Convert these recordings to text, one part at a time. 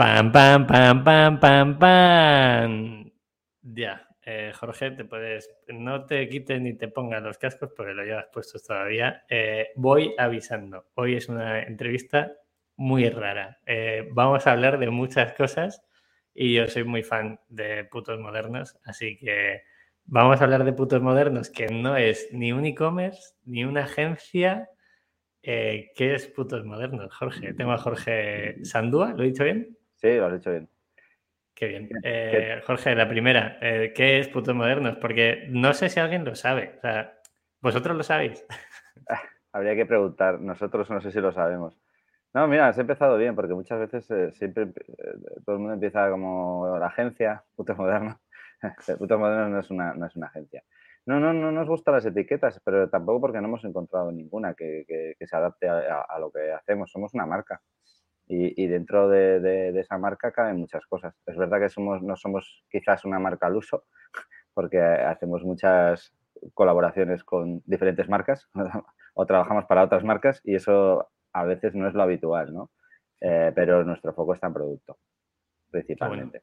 Pam, pam, pam, pam, pam, pam. Ya, eh, Jorge, te puedes, no te quites ni te pongas los cascos porque lo llevas puestos todavía. Eh, voy avisando. Hoy es una entrevista muy rara. Eh, vamos a hablar de muchas cosas y yo soy muy fan de putos modernos, así que vamos a hablar de putos modernos, que no es ni un e-commerce, ni una agencia. ¿Qué es putos modernos, Jorge? Tengo a Jorge Sandúa, ¿lo he dicho bien? Sí, lo has dicho bien. Qué bien. Eh, Jorge, la primera, eh, ¿qué es putos modernos? Porque no sé si alguien lo sabe. O sea, ¿vosotros lo sabéis? Habría que preguntar. Nosotros no sé si lo sabemos. No, mira, has empezado bien, porque muchas veces eh, siempre todo el mundo empieza como la agencia, putos modernos. putos modernos no es, una, no es una agencia. No, no, no nos gustan las etiquetas, pero tampoco porque no hemos encontrado ninguna que, se adapte a, lo que hacemos. Somos una marca y, dentro de, esa marca caben muchas cosas. Es verdad que somos, no somos quizás una marca al uso, porque hacemos muchas colaboraciones con diferentes marcas o trabajamos para otras marcas y eso a veces no es lo habitual, ¿no? Eh, pero nuestro foco está en producto, principalmente.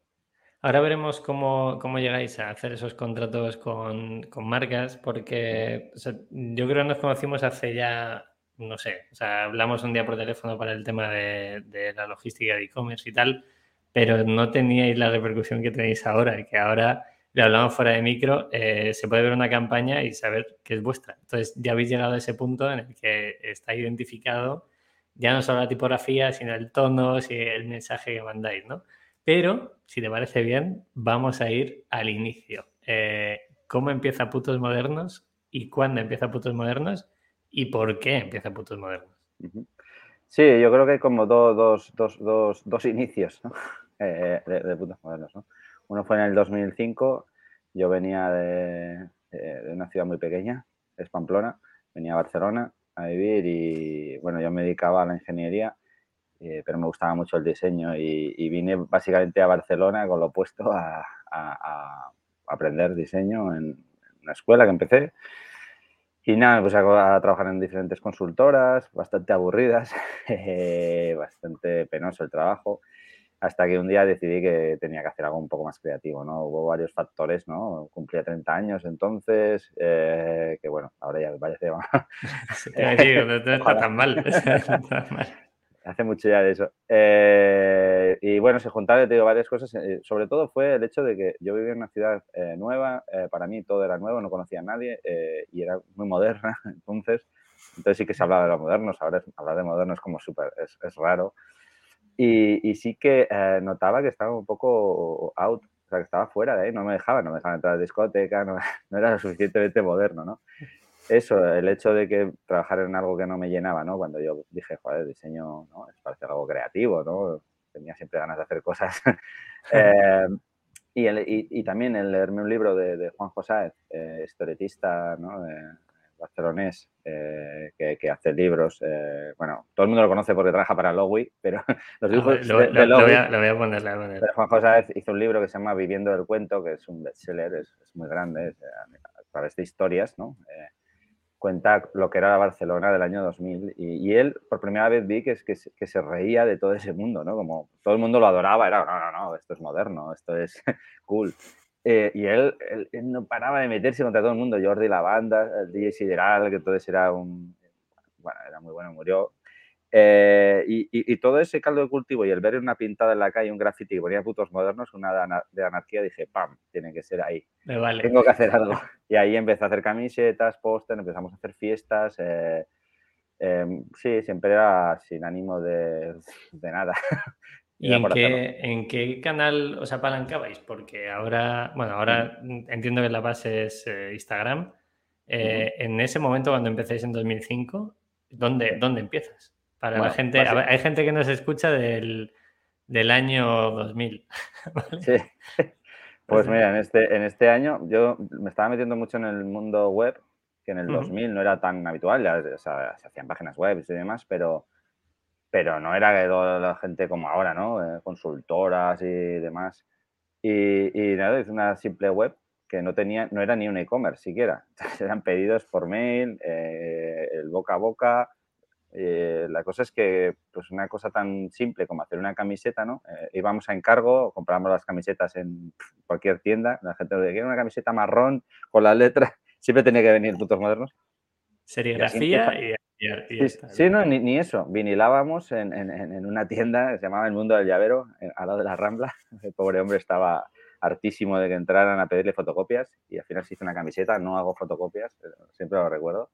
Ahora veremos cómo, cómo, llegáis a hacer esos contratos con, con marcas, porque yo creo que nos conocimos hace ya no sé, o sea, hablamos un día por teléfono para el tema de, la logística de e-commerce y tal, pero no teníais la repercusión que tenéis ahora, y que ahora le hablamos fuera de micro, eh, se puede ver una campaña y saber que es vuestra. Entonces ya habéis llegado a ese punto en el que está identificado ya no solo la tipografía, sino el tono, y el mensaje que mandáis, ¿no? Pero, si te parece bien, vamos a ir al inicio. Eh, ¿Cómo empieza Putos Modernos y cuándo empieza Putos Modernos? Y por qué empieza Putos Modernos. Sí, yo creo que hay como dos, inicios eh, de, Putos Modernos. Uno fue en el 2005, yo venía de, una ciudad muy pequeña, es Pamplona, venía a Barcelona a vivir y bueno, yo me dedicaba a la ingeniería, eh, pero me gustaba mucho el diseño y, vine básicamente a Barcelona con lo opuesto a, a aprender diseño en una escuela que empecé y nada, pues a, a trabajar en diferentes consultoras, bastante aburridas, bastante penoso el trabajo, hasta que un día decidí que tenía que hacer algo un poco más creativo, ¿no? Hubo varios factores, ¿no? Cumplía 30 años entonces, eh, que bueno, ahora ya me parece... Sí, no está tan mal. Hace mucho ya de eso. Eh, y bueno, se juntaron, te digo, varias cosas. Eh, sobre todo fue el hecho de que yo vivía en una ciudad eh, nueva, para mí todo era nuevo, no conocía a nadie y era muy moderna. Entonces, entonces sí que se hablaba de los modernos. Ahora hablar de modernos como súper, es, es, raro. Y, y sí que notaba que estaba un poco out, o sea, que estaba fuera de ahí, no me dejaba, no me dejaba entrar a la discoteca, no, no era lo suficientemente moderno, ¿no? Eso, el hecho de que trabajar en algo que no me llenaba, ¿no? Cuando yo dije, joder, diseño, ¿no? Es parece algo creativo, ¿no? Tenía siempre ganas de hacer cosas. eh, y, el, y, también el leerme un libro de, de Juan José, eh, historietista, ¿no? barcelonés, eh, que, que, hace libros. Eh, bueno, todo el mundo lo conoce porque trabaja para Lowy, pero los dibujos lo, de, lo, voy a, lo, voy a, poner, poner. Juan José hizo un libro que se llama Viviendo del Cuento, que es un bestseller, es, es muy grande, es, a través de historias, ¿no? Eh, cuenta lo que era la Barcelona del año 2000 y, él por primera vez vi que, que, que, se reía de todo ese mundo, ¿no? Como todo el mundo lo adoraba, era, no, no, no, esto es moderno, esto es cool. Eh, y él, él, no paraba de meterse contra todo el mundo, Jordi la banda, el DJ Sideral, que entonces era un, bueno, era muy bueno, murió, eh, y, todo ese caldo de cultivo y el ver una pintada en la calle, un graffiti que ponía putos modernos, una de, anarquía, dije, ¡pam! Tiene que ser ahí. Tengo que hacer algo. Y ahí empecé a hacer camisetas, póster, empezamos a hacer fiestas. Eh, em, sí, siempre era sin ánimo de, nada. ¿Y en qué, en qué, canal os apalancabais? Porque ahora, bueno, ahora entiendo que la base es eh, Instagram. En ese momento, cuando empecéis en 2005, ¿dónde, ¿dónde empiezas? Para la gente, hay gente que nos escucha del, del año 2000. Sí. Pues mira, en este, en este año yo me estaba metiendo mucho en el mundo web, que en el 2000 no era tan habitual, ya, o sea, se hacían páginas web y demás, pero, pero no era toda la gente como ahora, ¿no? Eh, consultoras y demás. Y, y nada, es una simple web que no tenía, no era ni un e-commerce siquiera. Eran pedidos por mail, eh, el boca a boca, Eh, la cosa es que, pues una cosa tan simple como hacer una camiseta, ¿no? Eh, íbamos a encargo, compramos las camisetas en cualquier tienda, la gente decía, una camiseta marrón con las letras, siempre tenía que venir putos modernos. Serigrafía y, y, sí, no, ni, eso. Vinilábamos en, en, una tienda que se llamaba El Mundo del Llavero, al lado de la Rambla. El pobre hombre estaba hartísimo de que entraran a pedirle fotocopias y al final se hizo una camiseta, no hago fotocopias, siempre lo recuerdo,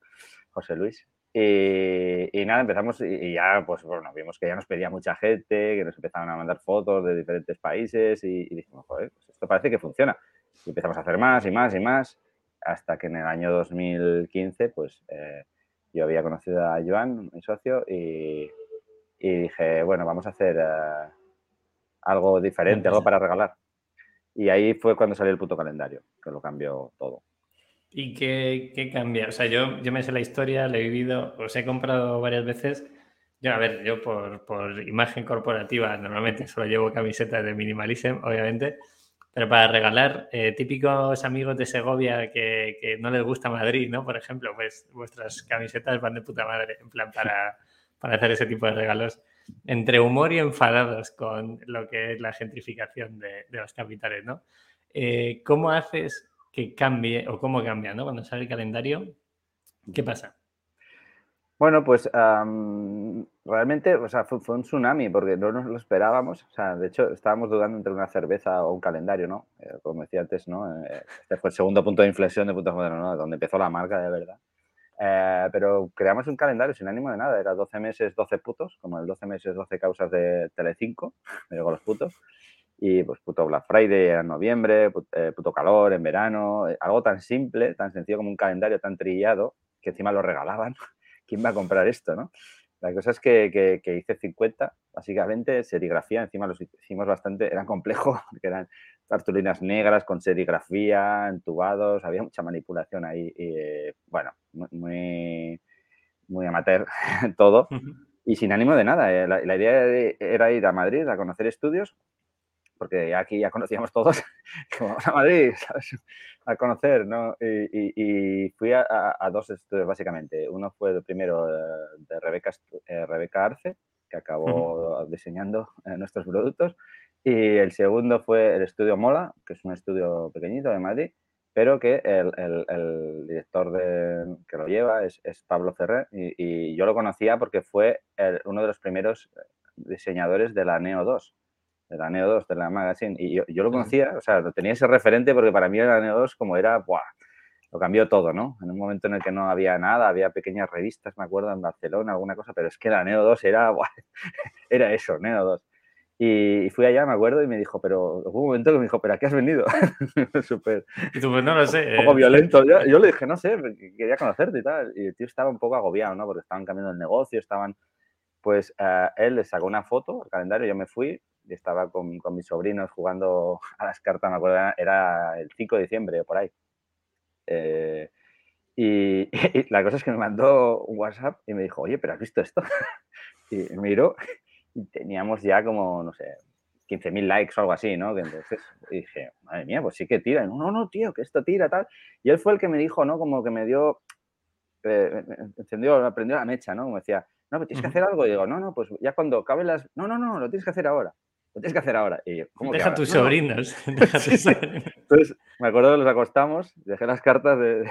José Luis. Y, nada, empezamos y, ya, pues bueno, vimos que ya nos pedía mucha gente, que nos empezaban a mandar fotos de diferentes países y, dijimos, joder, pues esto parece que funciona. Y empezamos a hacer más y más y más, hasta que en el año 2015, pues eh, yo había conocido a Joan, mi socio, y, dije, bueno, vamos a hacer eh, algo diferente, algo para regalar. Y ahí fue cuando salió el puto calendario, que lo cambió todo. ¿Y qué, cambia? O sea, yo, yo me sé la historia, la he vivido, os he comprado varias veces. Yo, a ver, yo por, por imagen corporativa normalmente solo llevo camisetas de Minimalism, obviamente, pero para regalar, eh, típicos amigos de Segovia que, que, no les gusta Madrid, ¿no? Por ejemplo, pues vuestras camisetas van de puta madre, en plan para, para hacer ese tipo de regalos entre humor y enfadados con lo que es la gentrificación de, los capitales, ¿no? Eh, ¿Cómo haces que cambie o cómo cambia, ¿no? Cuando sale el calendario, ¿qué pasa? Bueno, pues realmente o sea, fue, un tsunami porque no nos lo esperábamos. O sea, de hecho, estábamos dudando entre una cerveza o un calendario, ¿no? Eh, como decía antes, ¿no? Eh, este fue el segundo punto de inflexión de Putos Modernos, ¿no? Donde empezó la marca de verdad. Eh, pero creamos un calendario sin ánimo de nada. Era 12 meses, 12 putos, como el 12 meses, 12 causas de Telecinco, me digo los putos. Y pues puto Black Friday en noviembre, eh, puto calor en verano, eh, algo tan simple, tan sencillo como un calendario tan trillado, que encima lo regalaban. ¿Quién va a comprar esto, no? La cosa es que, que, hice 50, básicamente serigrafía, encima los hicimos bastante, eran complejos, porque eran cartulinas negras con serigrafía, entubados, había mucha manipulación ahí. Y, bueno, muy, muy amateur todo. Y sin ánimo de nada. Eh, la, idea era ir a Madrid a conocer estudios, porque aquí ya conocíamos todos, como a Madrid, a conocer, ¿no? Y, fui a, dos estudios básicamente. Uno fue el primero de Rebeca, eh, Rebeca Arce, que acabó diseñando eh, nuestros productos, y el segundo fue el estudio Mola, que es un estudio pequeñito de Madrid, pero que el, director que lo lleva es, Pablo Ferrer. Y, yo lo conocía porque fue uno de los primeros diseñadores de la Neo 2, de la Neo 2, de la Magazine. Y yo, lo conocía, o sea, tenía ese referente porque para mí la Neo 2 como era, ¡buah! Lo cambió todo, ¿no? En un momento en el que no había nada, había pequeñas revistas, me acuerdo, en Barcelona, alguna cosa, pero es que la Neo 2 era, ¡buah! era eso, Neo 2. Y fui allá, me acuerdo, y me dijo, pero hubo un momento que me dijo, ¿pero a qué has venido? Súper. Y tú, pues no lo sé. Un poco violento. Yo, yo, le dije, no sé, quería conocerte y tal. Y el tío estaba un poco agobiado, ¿no? Porque estaban cambiando el negocio, estaban. Pues uh, él le sacó una foto al calendario, yo me fui estaba con, con, mis sobrinos jugando a las cartas, me acuerdo, era el 5 de diciembre, por ahí. Eh, y, y, la cosa es que me mandó un WhatsApp y me dijo, oye, ¿pero has visto esto? y miró y teníamos ya como, no sé, 15.000 likes o algo así, ¿no? Que entonces dije, madre mía, pues sí que tira. no, no, tío, que esto tira, tal. Y él fue el que me dijo, ¿no? Como que me dio, eh, encendió, aprendió la mecha, ¿no? Como decía, no, pero tienes que hacer algo. Y digo, no, no, pues ya cuando caben las... No, no, no, lo tienes que hacer ahora. Lo tienes que hacer ahora. Y yo, ¿cómo Deja tus sobrinos. Entonces, me acuerdo que los acostamos, dejé las cartas de, de,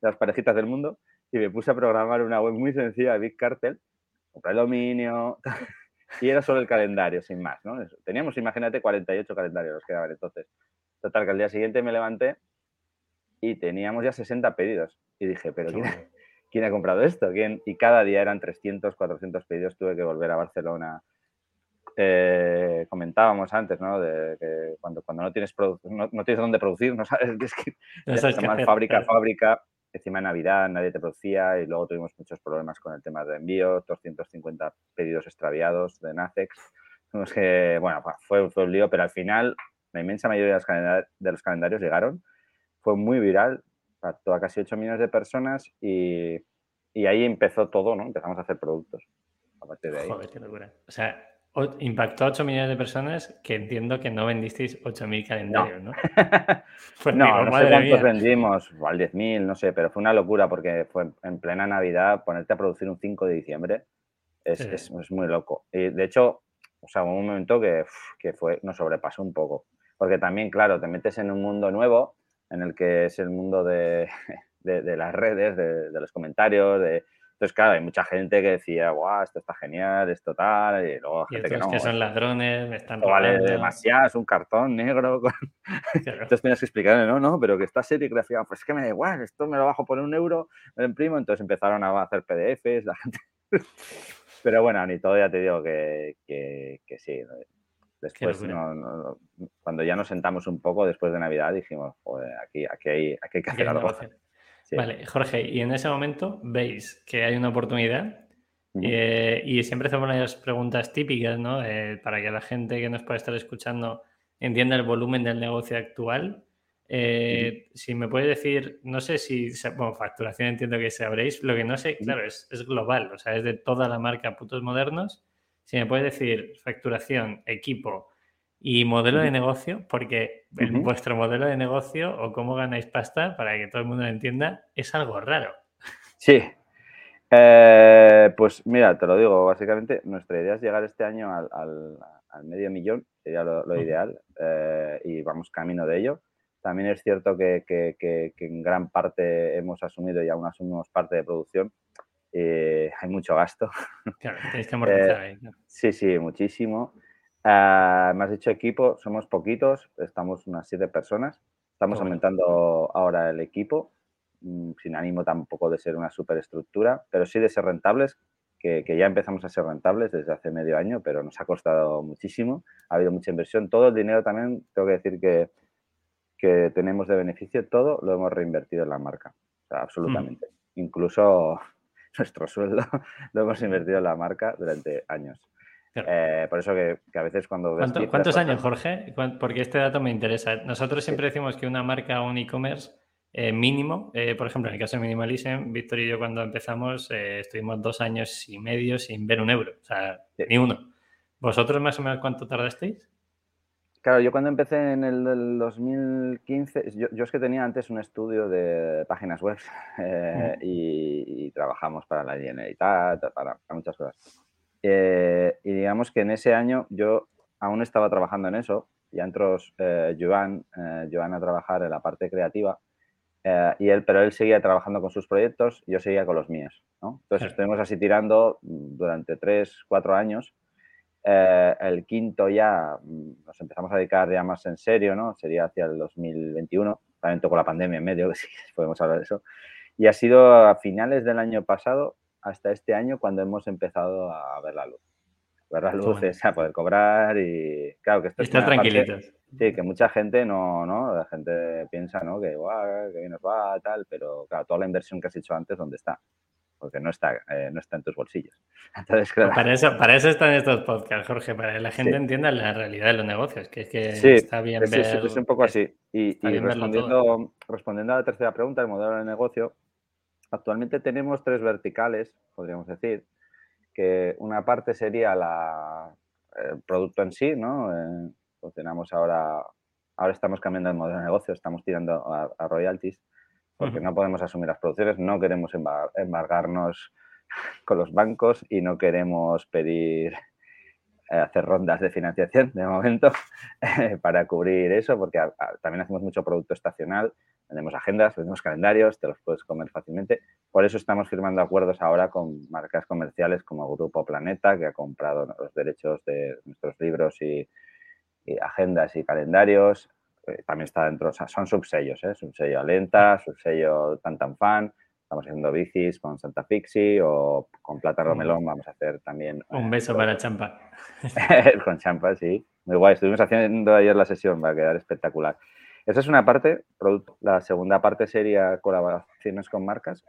las parejitas del mundo y me puse a programar una web muy sencilla de Big Cartel. Compré el dominio, y era solo el calendario, sin más, ¿no? Teníamos, imagínate, 48 calendarios los quedaban entonces. Total, que al día siguiente me levanté y teníamos ya 60 pedidos. Y dije, pero ¿quién, ha comprado esto? ¿Quién? Y cada día eran 300, 400 pedidos. Tuve que volver a Barcelona. Eh, comentábamos antes, ¿no? De que cuando, cuando no, tienes no, no, tienes dónde producir, no sabes, es que no sabes fábrica, fábrica, encima de Navidad nadie te producía y luego tuvimos muchos problemas con el tema de envío, 250 pedidos extraviados de Nacex. que, bueno, fue, fue un lío, pero al final la inmensa mayoría de los, de los calendarios llegaron. Fue muy viral, impactó a casi 8 millones de personas y, y, ahí empezó todo, ¿no? Empezamos a hacer productos a partir de ahí. Joder, qué locura. O sea, impactó a 8 millones de personas que entiendo que no vendisteis 8.000 calendarios, ¿no? Pues no, no sé cuántos vendimos, igual 10.000, no sé, pero fue una locura porque fue en plena Navidad ponerte a producir un 5 de diciembre. Es, muy loco. Y de hecho, o sea, un momento que, que fue, nos sobrepasó un poco. Porque también, claro, te metes en un mundo nuevo, en el que es el mundo de, de, las redes, de, los comentarios, de, entonces, claro, hay mucha gente que decía, guau, esto está genial, esto tal, y luego gente que no. que son ladrones, me están robando. Vale demasiado, es un cartón negro. Entonces tienes que explicarle, no, no, pero que está serigrafía, pues es que me da igual, esto me lo bajo por un euro, me lo imprimo, entonces empezaron a hacer PDFs, la gente... pero bueno, ni todo ya te digo que, que, que sí. Después, cuando ya nos sentamos un poco después de Navidad, dijimos, joder, aquí, aquí, hay, aquí hay que hacer algo. Vale, Jorge, y en ese momento veis que hay una oportunidad eh, y siempre hacemos unas preguntas típicas, ¿no? Eh, para que la gente que nos puede estar escuchando entienda el volumen del negocio actual. Eh, si me puede decir, no sé si, bueno, facturación entiendo que sabréis, lo que no sé, claro, es, es global, o sea, es de toda la marca Putos Modernos. Si me puede decir facturación, equipo, y modelo de negocio, porque vuestro modelo de negocio o cómo ganáis pasta, para que todo el mundo lo entienda, es algo raro. Sí. Eh, pues mira, te lo digo, básicamente nuestra idea es llegar este año al, medio millón, sería lo, ideal, eh, y vamos camino de ello. También es cierto que, en gran parte hemos asumido y aún asumimos parte de producción. Eh, hay mucho gasto. Claro, tenéis que amortizar ahí. Sí, sí, muchísimo. Uh, me has dicho equipo, somos poquitos, estamos unas siete personas. Estamos aumentando ahora el equipo, mm, sin ánimo tampoco de ser una superestructura, pero sí de ser rentables, que, ya empezamos a ser rentables desde hace medio año, pero nos ha costado muchísimo. Ha habido mucha inversión. Todo el dinero también, tengo que decir que, que tenemos de beneficio, todo lo hemos reinvertido en la marca. absolutamente. Incluso nuestro sueldo lo hemos invertido en la marca durante años. Eh, por eso que, a veces cuando... ¿Cuántos años, Jorge? Porque este dato me interesa. Nosotros siempre decimos que una marca o un e-commerce eh, mínimo, eh, por ejemplo, en el caso de Minimalism, Víctor y yo cuando empezamos estuvimos dos años y medio sin ver un euro, o sea, ni uno. ¿Vosotros más o menos cuánto tardasteis? Claro, yo cuando empecé en el 2015, yo, es que tenía antes un estudio de páginas web y, trabajamos para la Generalitat, para muchas cosas. Eh, y digamos que en ese año yo aún estaba trabajando en eso. Ya entró eh, Joan, eh, Joan a trabajar en la parte creativa. Eh, y él, pero él seguía trabajando con sus proyectos y yo seguía con los míos. ¿no? Entonces estuvimos así tirando durante tres, cuatro años. el quinto ya mm, nos empezamos a dedicar ya más en serio, ¿no? Sería hacia el 2021. También tocó la pandemia en medio, que sí, podemos hablar de eso. Y ha sido a finales del año pasado hasta este año cuando hemos empezado a ver la luz. Ver la luz es a poder cobrar y claro que esto Estar tranquilitos. sí, que mucha gente no, ¿no? La gente piensa, ¿no? Que, guau, que bien nos va, tal, pero claro, toda la inversión que has hecho antes, ¿dónde está? Porque no está, eh, no está en tus bolsillos. Entonces, claro. para, eso, para eso están estos podcasts, Jorge, para que la gente entienda la realidad de los negocios, que es que está bien ver... Sí, es un poco así. Y, y respondiendo, respondiendo a la tercera pregunta, el modelo de negocio, Actualmente tenemos tres verticales, podríamos decir, que una parte sería la, el producto en sí, ¿no? Eh, funcionamos ahora, ahora estamos cambiando el modelo de negocio, estamos tirando a, royalties, porque no podemos asumir las producciones, no queremos embargarnos con los bancos y no queremos pedir eh, hacer rondas de financiación de momento para cubrir eso, porque también hacemos mucho producto estacional tenemos agendas, tenemos calendarios, te los puedes comer fácilmente. Por eso estamos firmando acuerdos ahora con marcas comerciales como Grupo Planeta, que ha comprado los derechos de nuestros libros y, agendas y calendarios. Eh, también está dentro, son subsellos, ¿eh? subsello Alenta, subsello Tantan Fan. Estamos haciendo bicis con Santa Fixi o con Plata Romelón vamos a hacer también. Un beso para Champa. con Champa, sí. Muy guay. Estuvimos haciendo ayer la sesión, va a quedar espectacular. Esa es una parte. La segunda parte sería colaboraciones con marcas.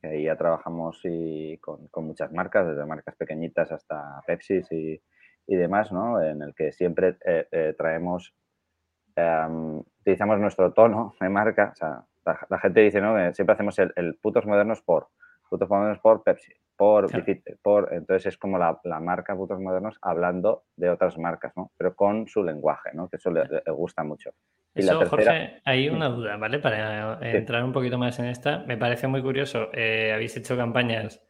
Que ahí ya trabajamos y con, muchas marcas, desde marcas pequeñitas hasta Pepsi y, y demás, ¿no? En el que siempre eh, eh, traemos, em, utilizamos nuestro tono de marca. O sea, la, gente dice, ¿no? siempre hacemos el, putos modernos por, putos modernos por Pepsi, por por... Entonces es como la, marca putos modernos hablando de otras marcas, ¿no? Pero con su lenguaje, ¿no? Que eso le gusta mucho. Eso, Jorge, hay una duda, ¿vale? Para entrar un poquito más en esta, me parece muy curioso. Eh, habéis hecho campañas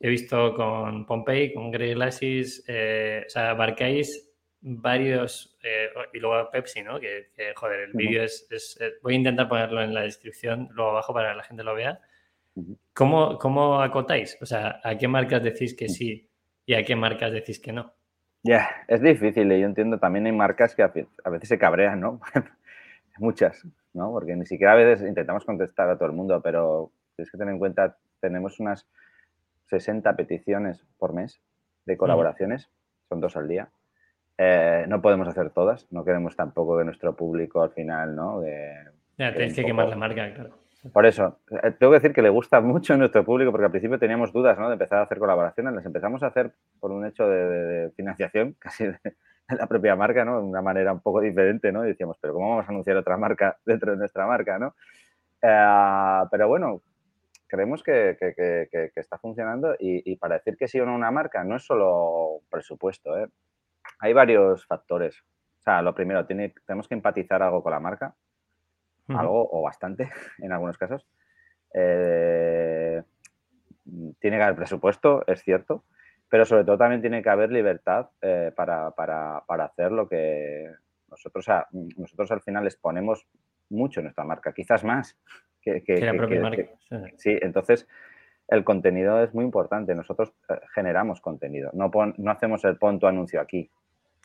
he visto con Pompey, con Grey Glasses, eh, o sea, abarcáis varios, eh, y luego Pepsi, ¿no? Que, joder, el vídeo es, eh, voy a intentar ponerlo en la descripción, luego abajo para que la gente lo vea. ¿Cómo, ¿Cómo acotáis? O sea, ¿a qué marcas decís que sí y a qué marcas decís que no? Ya, es difícil y yo entiendo, también hay marcas que a veces se cabrean, ¿no? Muchas, ¿no? Porque ni siquiera a veces intentamos contestar a todo el mundo, pero tienes que tener en cuenta, tenemos unas 60 peticiones por mes de colaboraciones, son dos al día. Eh, no podemos hacer todas, no queremos tampoco que nuestro público al final, ¿no? ya, tenéis que quemar la marca, claro. Por eso, eh, tengo que decir que le gusta mucho a nuestro público, porque al principio teníamos dudas, ¿no? De empezar a hacer colaboraciones, las empezamos a hacer por un hecho de, financiación, casi de, la propia marca, ¿no? De una manera un poco diferente, ¿no? Y decíamos, pero ¿cómo vamos a anunciar otra marca dentro de nuestra marca, ¿no? Eh, pero bueno, creemos que, está funcionando y, para decir que sí o no una marca no es solo presupuesto, ¿eh? Hay varios factores. O sea, lo primero, tiene, tenemos que empatizar algo con la marca, algo o bastante en algunos casos. Eh, tiene que haber presupuesto, es cierto, pero sobre todo también tiene que haber libertad eh, para, hacer lo que nosotros, nosotros al final les ponemos mucho en nuestra marca, quizás más que, la propia marca. sí, entonces el contenido es muy importante. Nosotros eh, generamos contenido, no, no hacemos el pon tu anuncio aquí,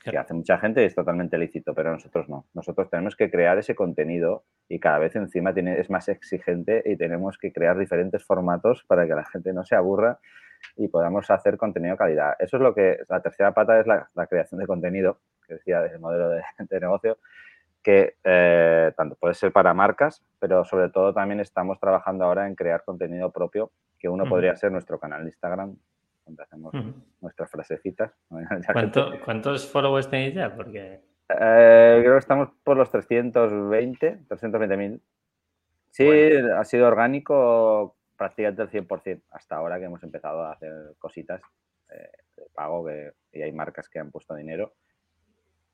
que hace mucha gente y es totalmente lícito, pero nosotros no. Nosotros tenemos que crear ese contenido y cada vez encima tiene, es más exigente y tenemos que crear diferentes formatos para que la gente no se aburra y podamos hacer contenido de calidad. Eso es lo que, la tercera pata es la, creación de contenido, que decía del modelo de, negocio, que eh, tanto puede ser para marcas, pero sobre todo también estamos trabajando ahora en crear contenido propio, que uno podría ser nuestro canal de Instagram, donde hacemos nuestras frasecitas. ¿Cuántos followers tenéis ya? Porque... Eh, creo que estamos por los 320, 320 mil. Sí, ha sido orgánico prácticamente el 100% hasta ahora que hemos empezado a hacer cositas eh, de pago que, y hay marcas que han puesto dinero.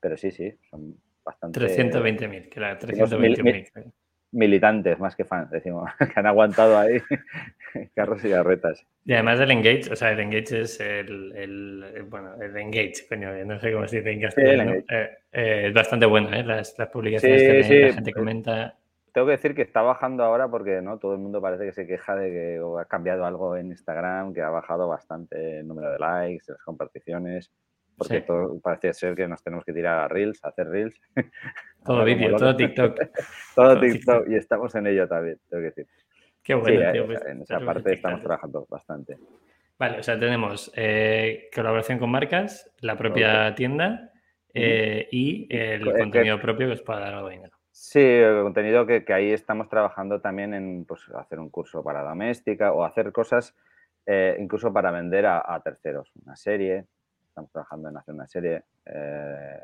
Pero sí, sí, son bastante... 320.000, claro, 320.000 militantes más que fans, decimos, que han aguantado ahí carros y carretas. Y además el engage, o sea, el engage es el, el bueno, el engage, coño, no sé cómo se dice en castellano. Eh, eh, es bastante bueno, ¿eh? Las, las publicaciones que la gente comenta. Tengo que decir que está bajando ahora porque no todo el mundo parece que se queja de que ha cambiado algo en Instagram, que ha bajado bastante el número de likes, las comparticiones porque todo parece ser que nos tenemos que tirar a Reels, a hacer Reels. Todo vídeo, todo TikTok. todo, TikTok, y estamos en ello también, tengo que decir. Qué bueno, tío. Pues, en esa parte estamos trabajando bastante. Vale, o sea, tenemos eh, colaboración con marcas, la propia tienda eh, y el eh, contenido propio que os pueda dar algo dinero. Sí, el contenido que, ahí estamos trabajando también en pues, hacer un curso para doméstica o hacer cosas incluso para vender a terceros, una serie, estamos trabajando en hacer una serie eh,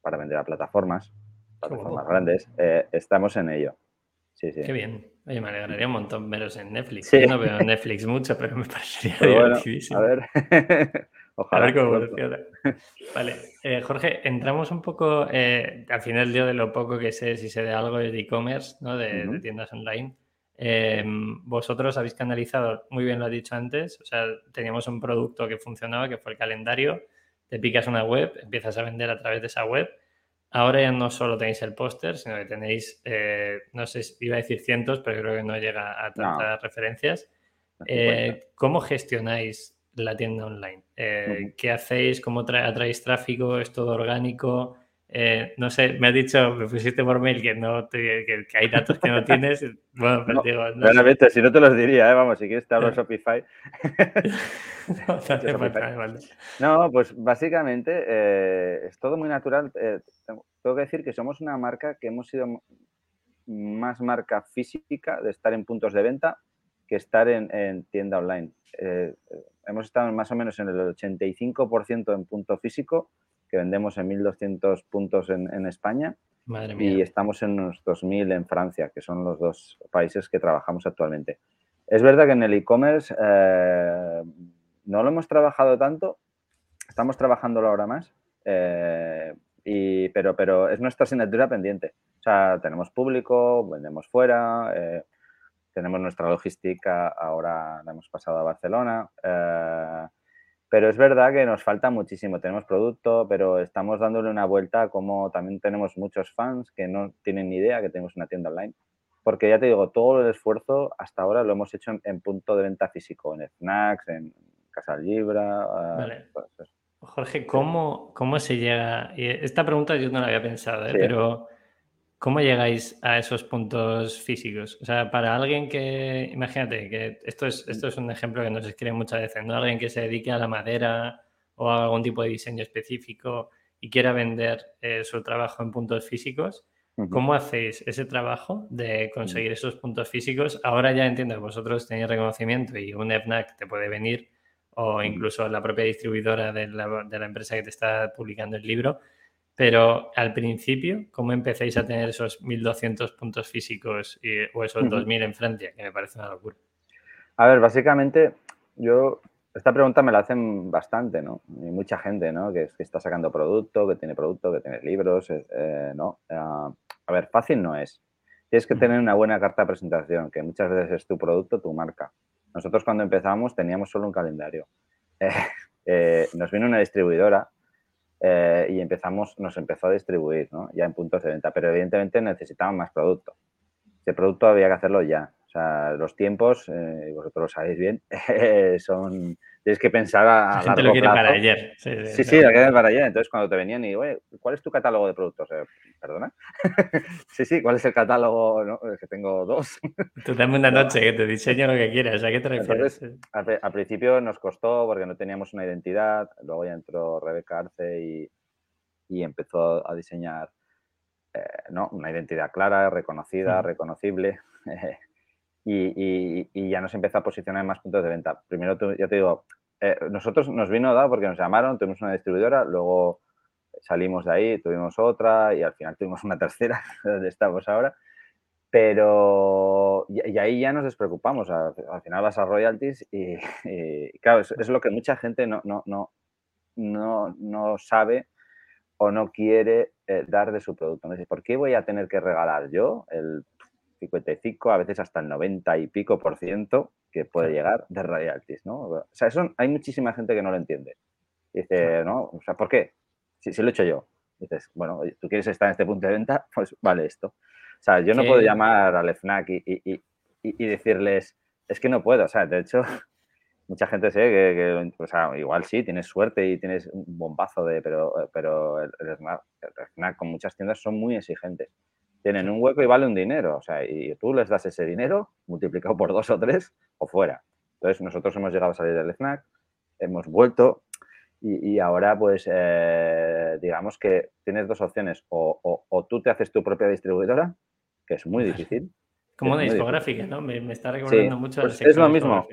para vender a plataformas, plataformas grandes. Eh, estamos en ello. Sí, sí. Qué bien. Oye, me alegraría un montón veros en Netflix. Yo no veo Netflix mucho, pero me parecería divertidísimo. a ver. Ojalá. A ver cómo evoluciona. Vale. Eh, Jorge, entramos un poco, al final yo de lo poco que sé, si sé de algo de e-commerce, ¿no? de, tiendas online. Em, vosotros habéis canalizado, muy bien lo has dicho antes, o sea, teníamos un producto que funcionaba, que fue el calendario, te picas una web, empiezas a vender a través de esa web. Ahora ya no solo tenéis el póster, sino que tenéis, eh, no sé, iba a decir cientos, pero creo que no llega a tantas referencias. Eh, ¿Cómo gestionáis la tienda online? Eh, ¿Qué hacéis? ¿Cómo atraéis tráfico? ¿Es todo orgánico? Eh, no sé, me has dicho, me pusiste por mail que no que, hay datos que no tienes. Bueno, pero digo, no si no te los diría, ¿eh? vamos, si quieres te hablo de Shopify. no, pues básicamente eh, es todo muy natural. Eh, tengo que decir que somos una marca que hemos sido más marca física de estar en puntos de venta que estar en, en tienda online. hemos estado más o menos en el 85% en punto físico que vendemos en 1.200 puntos en, España. Y estamos en unos 2.000 en Francia, que son los dos países que trabajamos actualmente. Es verdad que en el e-commerce eh, no lo hemos trabajado tanto, estamos trabajándolo ahora más, eh, y, pero, pero es nuestra asignatura pendiente. O sea, tenemos público, vendemos fuera, eh, tenemos nuestra logística, ahora la hemos pasado a Barcelona. Eh, pero es verdad que nos falta muchísimo. Tenemos producto, pero estamos dándole una vuelta como también tenemos muchos fans que no tienen ni idea que tenemos una tienda online. Porque ya te digo, todo el esfuerzo hasta ahora lo hemos hecho en, punto de venta físico, en snacks, en Casa Libra. Ah, vale. Pues Jorge, ¿cómo, ¿cómo se llega? Esta pregunta yo no la había pensado, ¿eh? pero ¿Cómo llegáis a esos puntos físicos? O sea, para alguien que, imagínate, que esto es, esto es un ejemplo que nos escribe muchas veces, ¿no? Alguien que se dedique a la madera o a algún tipo de diseño específico y quiera vender eh, su trabajo en puntos físicos, ¿cómo hacéis ese trabajo de conseguir esos puntos físicos? Ahora ya entiendo que vosotros tenéis reconocimiento y un FNAC te puede venir o incluso la propia distribuidora de la, de la empresa que te está publicando el libro, pero al principio, ¿cómo empecéis a tener esos 1200 puntos físicos o esos 2000 en Francia? Que me parece una locura. A ver, básicamente, yo. Esta pregunta me la hacen bastante, ¿no? Y mucha gente, ¿no? Que, que está sacando producto, que tiene producto, que tiene libros, eh, eh, ¿no? Ah, a ver, fácil no es. Tienes que tener una buena carta de presentación, que muchas veces es tu producto, tu marca. Nosotros cuando empezamos teníamos solo un calendario. Eh, nos vino una distribuidora eh, y empezamos, nos empezó a distribuir ¿no? ya en puntos de venta, pero evidentemente necesitaban más producto. Ese producto había que hacerlo ya. O sea, los tiempos, eh, vosotros lo sabéis bien, son tienes que pensar a, La gente lo quiere para ayer. Sí, sí, lo quiere para ayer. Entonces, cuando te venían y, oye, ¿cuál es tu catálogo de productos? Eh, ¿Perdona? sí, sí, ¿cuál es el catálogo? No, es que tengo dos. Tú dame una noche que te diseño lo que quieras. ¿A qué te refieres? al, principio nos costó porque no teníamos una identidad. Luego ya entró Rebeca Arce y, y empezó a diseñar eh, ¿no? una identidad clara, reconocida, reconocible. y, ya nos empezó a posicionar en más puntos de venta. Primero, ya te digo, eh, nosotros nos vino dado porque nos llamaron, tuvimos una distribuidora, luego salimos de ahí, tuvimos otra y al final tuvimos una tercera, donde estamos ahora. Pero, y, ahí ya nos despreocupamos, al, final vas a royalties y, claro, es, lo que mucha gente no, no, no, no, no sabe o no quiere eh, dar de su producto. Me ¿por qué voy a tener que regalar yo el 55, a veces hasta el 90 y pico por ciento que puede llegar de royalties, ¿no? O sea, eso hay muchísima gente que no lo entiende. Dice, ¿no? O sea, ¿por qué? Si, si lo he hecho yo. Dices, bueno, tú quieres estar en este punto de venta, pues vale esto. O sea, yo no puedo llamar al FNAC y, y, y, decirles, es que no puedo. O sea, de hecho, mucha gente sé que, o sea, igual sí, tienes suerte y tienes un bombazo de, pero, pero el, el, FNAC con muchas tiendas son muy exigentes tienen un hueco y vale un dinero. O sea, y tú les das ese dinero multiplicado por dos o tres o fuera. Entonces, nosotros hemos llegado a salir del snack, hemos vuelto y, ahora, pues, eh, digamos que tienes dos opciones. O, tú te haces tu propia distribuidora, que es muy difícil. Como una discográfica, ¿no? Me, está recordando mucho. Pues es lo mismo.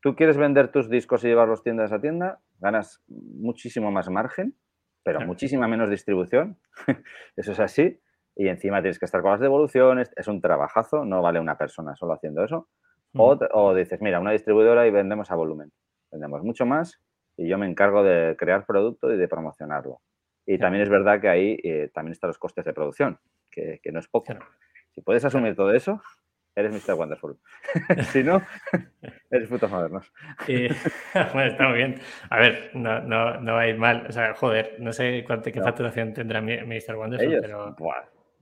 Tú quieres vender tus discos y llevarlos tiendas a tienda, ganas muchísimo más margen, pero muchísima menos distribución. Eso es así y encima tienes que estar con las devoluciones, es un trabajazo, no vale una persona solo haciendo eso. O, dices, mira, una distribuidora y vendemos a volumen. Vendemos mucho más y yo me encargo de crear producto y de promocionarlo. Y también es verdad que ahí eh, también están los costes de producción, que, no es poco. Si puedes asumir todo eso, eres Mr. Wonderful. si no, eres frutos modernos. bueno, está muy bien. A ver, no, no, no hay mal. O sea, joder, no sé cuánta, qué facturación tendrá Mr. Wonderful, pero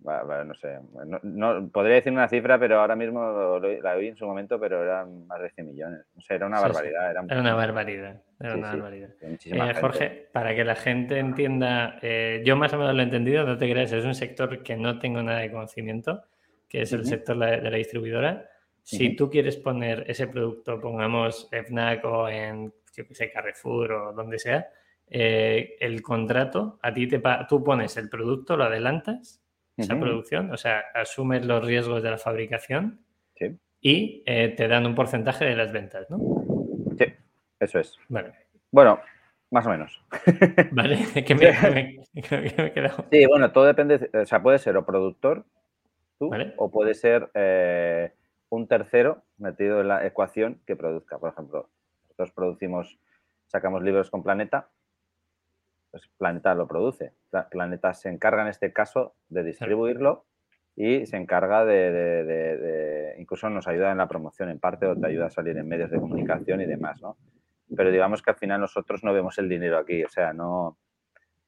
no sé, no, podría decir una cifra, pero ahora mismo la oí en su momento, pero eran más de 100 millones. Sé, era una barbaridad. Era, una barbaridad. Era una barbaridad. Eh, Jorge, para que la gente entienda, eh, yo más o menos lo he entendido, no te creas, es un sector que no tengo nada de conocimiento, que es el sector de la distribuidora. Si tú quieres poner ese producto, pongamos FNAC o en, yo que sé, Carrefour o donde sea, eh, el contrato, a ti te tú pones el producto, lo adelantas esa producción, o sea, asumes los riesgos de la fabricación y eh, te dan un porcentaje de las ventas, ¿no? Sí, eso es. Bueno, más o menos. Vale, que me, Sí, bueno, todo depende, o sea, puede ser o productor tú o puede ser eh, un tercero metido en la ecuación que produzca. Por ejemplo, nosotros producimos, sacamos libros con Planeta pues Planeta lo produce. Planeta se encarga en este caso de distribuirlo y se encarga de, incluso nos ayuda en la promoción en parte o te ayuda a salir en medios de comunicación y demás, ¿no? Pero digamos que al final nosotros no vemos el dinero aquí, o sea, no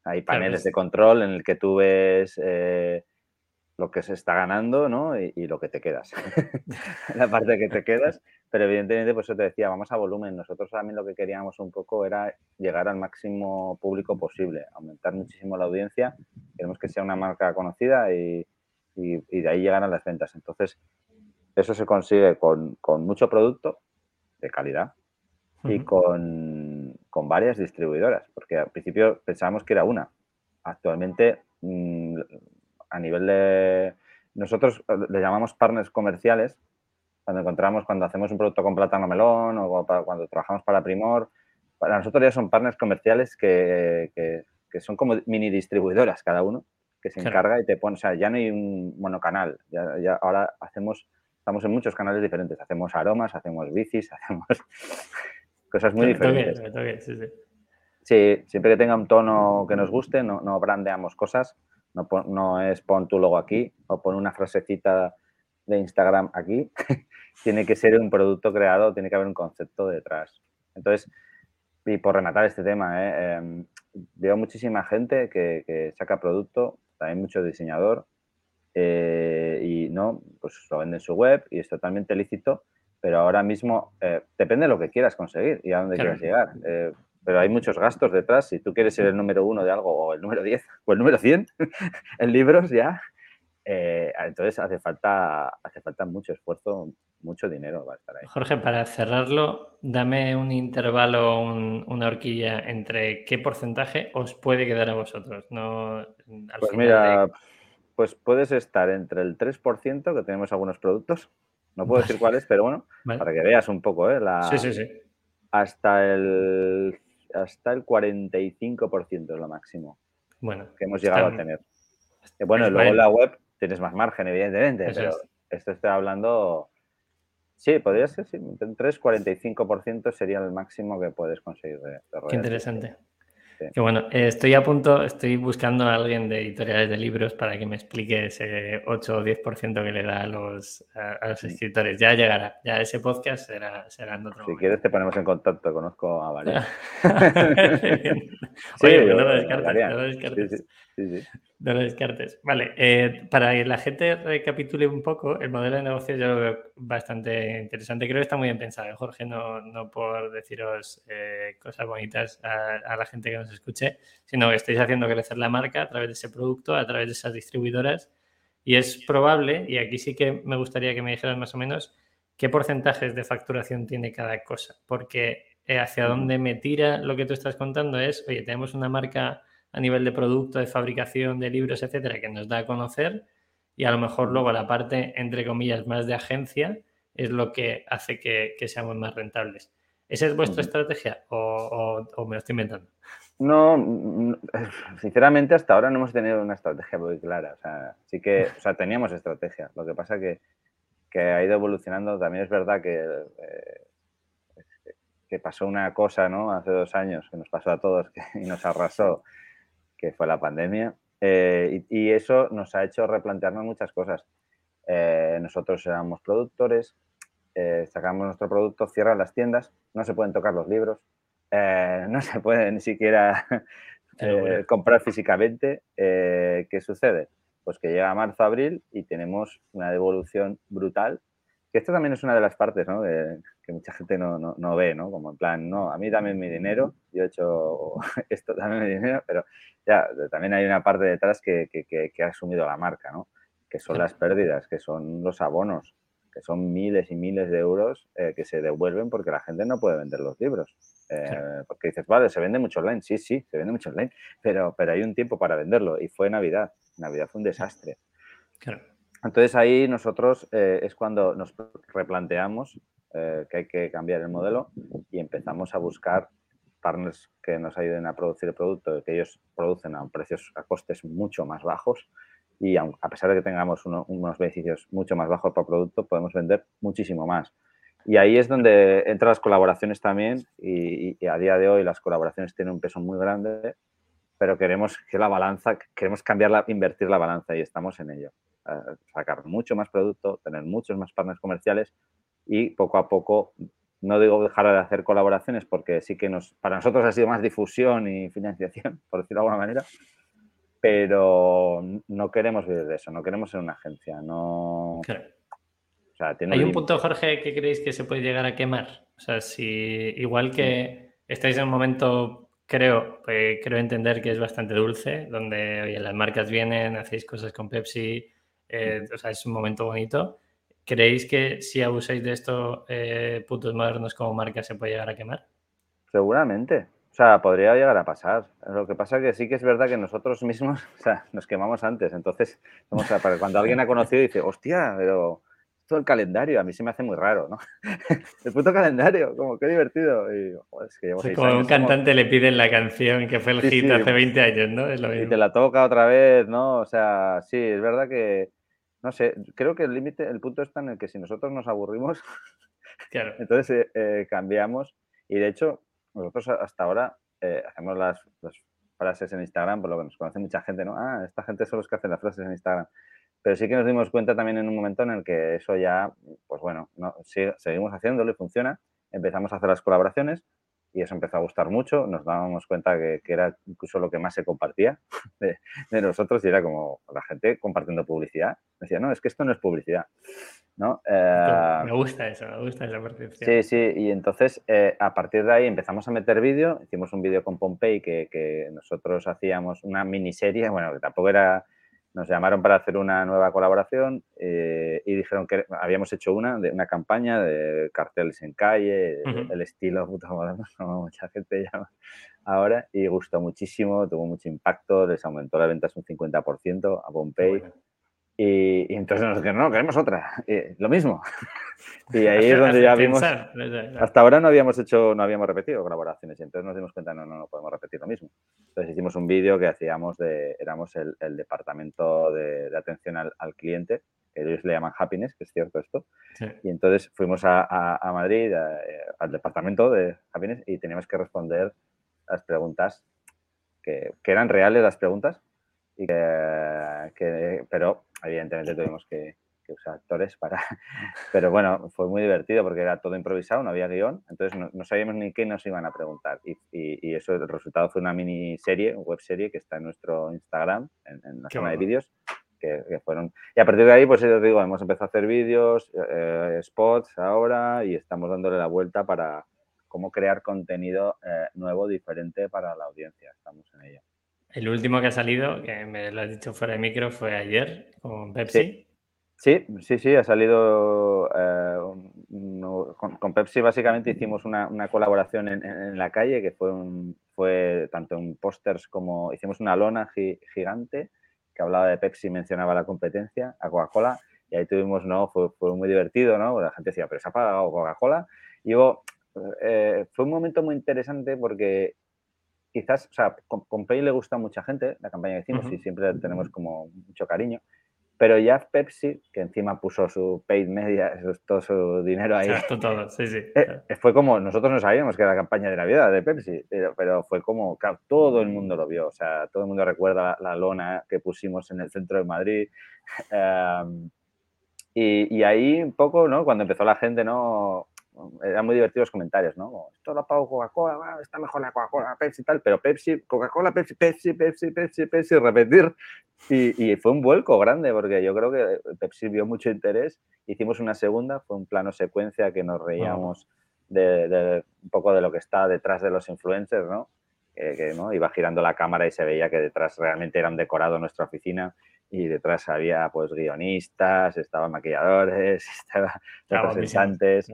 hay paneles de control en el que tú ves eh, lo que se está ganando, ¿no? Y, lo que te quedas, la parte que te quedas, pero evidentemente, pues eso te decía, vamos a volumen. Nosotros también lo que queríamos un poco era llegar al máximo público posible, aumentar muchísimo la audiencia. Queremos que sea una marca conocida y, y, de ahí llegan a las ventas. Entonces, eso se consigue con, mucho producto de calidad y con, varias distribuidoras, porque al principio pensábamos que era una. Actualmente, mm, a nivel de... Nosotros le llamamos partners comerciales, cuando encontramos, cuando hacemos un producto con plátano melón o cuando trabajamos para Primor, para nosotros ya son partners comerciales que, que son como mini distribuidoras cada uno que se encarga y te pone, o sea, ya no hay un monocanal, ya, ya ahora hacemos, estamos en muchos canales diferentes, hacemos aromas, hacemos bicis, hacemos cosas muy diferentes. sí, siempre que tenga un tono que nos guste, no, no brandeamos cosas, no, no es pon tu logo aquí o pon una frasecita de Instagram aquí, tiene que ser un producto creado, tiene que haber un concepto detrás. Entonces, y por rematar este tema, ¿eh? Em, veo muchísima gente que, que, saca producto también mucho diseñador, eh, y no, pues lo vende en su web y es totalmente lícito, pero ahora mismo eh, depende de lo que quieras conseguir y a dónde quieras llegar. Eh, pero hay muchos gastos detrás. Si tú quieres ser el número uno de algo o el número 10 o el número 100 en libros ya, entonces hace falta, hace falta mucho esfuerzo, mucho dinero va a estar ahí. Jorge, para cerrarlo, dame un intervalo, una horquilla entre qué porcentaje os puede quedar a vosotros. No, pues mira, pues puedes estar entre el 3%, que tenemos algunos productos, no puedo decir cuáles, pero bueno, para que veas un poco, ¿eh? sí, sí, sí. Hasta el, hasta el 45% es lo máximo bueno, que hemos llegado a tener. Bueno, luego en la web tienes más margen, evidentemente, pero esto estoy hablando Sí, podría ser, sí. Un 3-45% sería el máximo que puedes conseguir de, Qué interesante. Que bueno, eh, estoy a punto, estoy buscando a alguien de editoriales de libros para que me explique ese 8 o 10% que le da a los, a, los escritores. Ya llegará, ya ese podcast será, será en otro Si quieres te ponemos en contacto, conozco a varios. sí, Oye, pues no lo descartes, no lo descartes. No lo descartes. Vale, eh, para que la gente recapitule un poco, el modelo de negocio yo lo veo bastante interesante. Creo que está muy bien pensado, ¿eh? Jorge, no, no por deciros cosas bonitas a, a la gente que nos escuche, sino que estáis haciendo crecer la marca a través de ese producto, a través de esas distribuidoras. Y es probable, y aquí sí que me gustaría que me dijeras más o menos, qué porcentajes de facturación tiene cada cosa. Porque eh, hacia dónde me tira lo que tú estás contando es, oye, tenemos una marca a nivel de producto, de fabricación de libros, etcétera, que nos da a conocer y a lo mejor luego la parte, entre comillas, más de agencia es lo que hace que, seamos más rentables. ¿Esa es vuestra estrategia o, me lo estoy inventando? No, sinceramente hasta ahora no hemos tenido una estrategia muy clara. O sea, sí que, o sea, teníamos estrategia. Lo que pasa que, que ha ido evolucionando. También es verdad que, eh, que pasó una cosa, ¿no? Hace dos años que nos pasó a todos y nos arrasó, que fue la pandemia. Eh, y, eso nos ha hecho replantearnos muchas cosas. Eh, nosotros éramos productores, sacamos nuestro producto, cierran las tiendas, no se pueden tocar los libros eh, no se puede ni siquiera eh, comprar físicamente. Eh, ¿Qué sucede? Pues que llega marzo, abril y tenemos una devolución brutal. Que esto también es una de las partes ¿no? que mucha gente no, no, ve, ¿no? Como en plan, no, a mí dame mi dinero, yo he hecho esto, dame mi dinero, pero ya, también hay una parte detrás que, que, ha asumido la marca, ¿no? Que son las pérdidas, que son los abonos, que son miles y miles de euros que se devuelven porque la gente no puede vender los libros. Eh, porque dices, vale, se vende mucho online. Sí, sí, se vende mucho online, pero, pero hay un tiempo para venderlo y fue Navidad. Navidad fue un desastre. Entonces ahí nosotros eh, es cuando nos replanteamos eh, que hay que cambiar el modelo y empezamos a buscar partners que nos ayuden a producir el producto, que ellos producen a precios, a costes mucho más bajos y a pesar de que tengamos unos beneficios mucho más bajos por producto, podemos vender muchísimo más. Y ahí es donde entran las colaboraciones también y, a día de hoy las colaboraciones tienen un peso muy grande pero queremos que la balanza, queremos cambiarla, invertir la balanza y estamos en ello. Sacar mucho más producto, tener muchos más partners comerciales y poco a poco, no digo dejar de hacer colaboraciones porque sí que nos, para nosotros ha sido más difusión y financiación, por decirlo de alguna manera, pero no queremos vivir de eso, no queremos ser una agencia, no... Hay un punto, Jorge, que creéis que se puede llegar a quemar. O sea, si igual que estáis en un momento, creo, eh, creo entender que es bastante dulce, donde oye, las marcas vienen, hacéis cosas con Pepsi, eh, o sea, es un momento bonito. ¿Creéis que si abusáis de esto, eh, puntos modernos como marca se puede llegar a quemar? Seguramente. O sea, podría llegar a pasar. Lo que pasa es que sí que es verdad que nosotros mismos o sea, nos quemamos antes. Entonces, para cuando alguien ha conocido y dice, hostia, pero todo el calendario, a mí se me hace muy raro, ¿no? el puto calendario, como qué divertido. Y, como un cantante le piden la canción que fue el hit hace 20 años, ¿no? y te la toca otra vez, ¿no? O sea, sí, es verdad que, no sé, creo que el límite, el punto está en el que si nosotros nos aburrimos, claro. entonces eh, eh, cambiamos. Y de hecho, nosotros hasta ahora eh, hacemos las, las, frases en Instagram, por lo que nos conoce mucha gente, ¿no? Ah, esta gente son los que hacen las frases en Instagram. Pero sí que nos dimos cuenta también en un momento en el que eso ya, pues bueno, no, seguimos haciéndolo y funciona. Empezamos a hacer las colaboraciones y eso empezó a gustar mucho. Nos dábamos cuenta que, era incluso lo que más se compartía de, nosotros y era como la gente compartiendo publicidad. Decía, no, es que esto no es publicidad. ¿no? Eh, me gusta eso, me gusta esa percepción. Sí, sí, y entonces eh, a partir de ahí empezamos a meter vídeo. Hicimos un vídeo con Pompey que, que nosotros hacíamos una miniserie, bueno, que tampoco era nos llamaron para hacer una nueva colaboración eh, y dijeron que habíamos hecho una de una campaña de carteles en calle, el estilo puto moderno, mucha gente llama ahora, y gustó muchísimo, tuvo mucho impacto, les aumentó la ventas un 50% a Pompey. Y, entonces nos dijeron, no, queremos otra. lo mismo. y ahí es donde ya vimos. Hasta ahora no habíamos hecho, no habíamos repetido colaboraciones. Y entonces nos dimos cuenta, no, no, no podemos repetir lo mismo. Entonces hicimos un vídeo que hacíamos de, éramos el, departamento de, atención al, cliente, que ellos le llaman happiness, que es cierto esto. Y entonces fuimos a, a, Madrid, eh, al departamento de happiness, y teníamos que responder las preguntas que, que eran reales las preguntas y que, pero evidentemente tuvimos que, usar actores para... Pero bueno, fue muy divertido porque era todo improvisado, no había guion, entonces no, sabíamos ni qué nos iban a preguntar. Y, y, eso, el resultado fue una miniserie, web serie que está en nuestro Instagram, en, la zona de vídeos, que, fueron... Y a partir de ahí, pues os digo, hemos empezado a hacer vídeos, eh, spots ahora y estamos dándole la vuelta para cómo crear contenido eh, nuevo, diferente para la audiencia. Estamos en ello. El último que ha salido, que me lo has dicho fuera de micro, fue ayer con Pepsi. Sí, sí, sí, ha salido eh, con, Pepsi básicamente hicimos una, colaboración en, la calle que fue, un, tanto en pósters como hicimos una lona gigante que hablaba de Pepsi y mencionaba la competencia a Coca-Cola y ahí tuvimos, ¿no? Fue, fue, muy divertido, ¿no? La gente decía, pero se ha pagado Coca-Cola. Y luego, eh, fue un momento muy interesante porque quizás, o sea, con, Pay le gusta a mucha gente, la campaña que hicimos, y siempre tenemos como mucho cariño. Pero ya Pepsi, que encima puso su paid media, todo su dinero ahí. todo, sí, sí. Eh, fue como, nosotros no sabíamos que era la campaña de Navidad de Pepsi, pero, fue como, claro, todo el mundo lo vio. O sea, todo el mundo recuerda la, lona que pusimos en el centro de Madrid. Em, y, y, ahí un poco, ¿no? Cuando empezó la gente, ¿no? Eran muy divertidos los comentarios, ¿no? Esto lo pago Coca-Cola, está mejor la Coca-Cola, Pepsi y tal, pero Pepsi, Coca-Cola, Pepsi, Pepsi, Pepsi, Pepsi, Pepsi, repetir. Y, fue un vuelco grande porque yo creo que Pepsi vio mucho interés. Hicimos una segunda, fue un plano secuencia que nos reíamos de, un poco de lo que está detrás de los influencers, ¿no? Que, ¿no? iba girando la cámara y se veía que detrás realmente era un decorado nuestra oficina y detrás había pues guionistas, estaban maquilladores, estaban representantes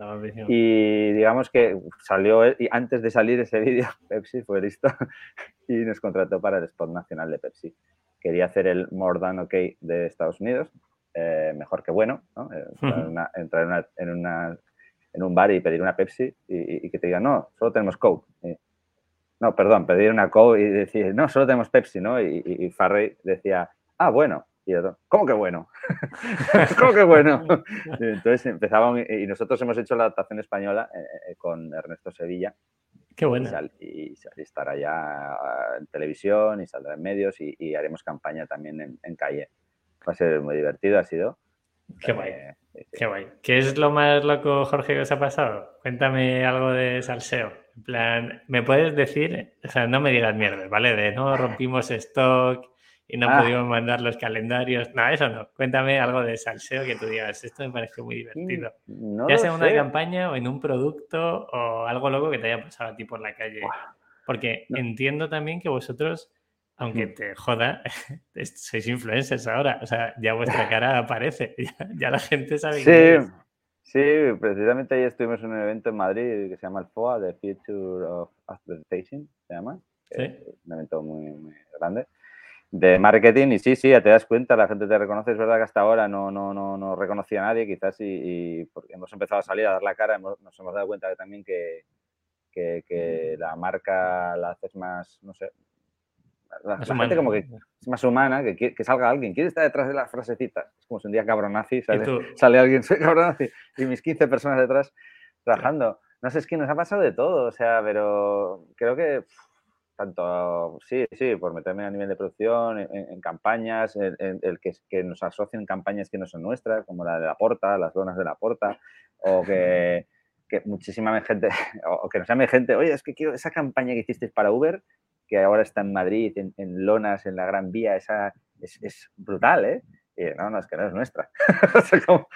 y digamos que salió y antes de salir ese vídeo Pepsi fue listo y nos contrató para el spot nacional de Pepsi. Quería hacer el More Than OK de Estados Unidos, eh, mejor que bueno, ¿no? Eh, entrar, en, una, en, un bar y pedir una Pepsi y, que te digan, no, solo tenemos Coke. no, perdón, pedir una Coke y decir, no, solo tenemos Pepsi, ¿no? Y, y Farrey decía, ah, bueno. Y ¿cómo que bueno? ¿Cómo que bueno? Entonces empezábamos, y nosotros hemos hecho la adaptación española eh, eh, con Ernesto Sevilla, Qué bueno. Y, estará ya en televisión y saldrá en medios y, haremos campaña también en, calle. Va a ser muy divertido, ha sido. Qué guay. Qué guay. ¿Qué es lo más loco, Jorge, que os ha pasado? Cuéntame algo de salseo. En plan, ¿me puedes decir? O sea, no me digas mierda, ¿vale? De no rompimos stock y no ah. pudimos mandar los calendarios. No, eso no. Cuéntame algo de salseo que tú digas. Esto me parece muy divertido. Mm, ya sea en una campaña o en un producto o algo loco que te haya pasado a ti por la calle. Porque entiendo también que vosotros, aunque mm. te joda, sois influencers ahora. O sea, ya vuestra cara aparece. Ya, la gente sabe sí. Sí, precisamente ahí estuvimos en un evento en Madrid que se llama el FOA, The Future of Advertising, se llama. ¿Sí? un evento muy, muy grande de marketing y sí, sí, ya te das cuenta, la gente te reconoce, es verdad que hasta ahora no, no, no, no reconocía a nadie, quizás y, porque hemos empezado a salir a dar la cara, nos hemos dado cuenta que también que, que, la marca la haces más, no sé, la, gente como que es más humana, que, que salga alguien, quiere estar detrás de las frasecitas, es como si un día cabronazi sale, sale alguien, soy cabronazi, y mis 15 personas detrás trabajando. No sé, es que nos ha pasado de todo, o sea, pero creo que tanto, sí, sí, por meterme a nivel de producción, en, campañas, el, que, que, nos asocien campañas que no son nuestras, como la de la Porta, las donas de la Porta, o que, que muchísima gente, o que nos llame gente, oye, es que quiero esa campaña que hicisteis para Uber, que ahora está en Madrid, en, Lonas, en la Gran Vía, esa es, es brutal, ¿eh? Y no, no, es que no es nuestra.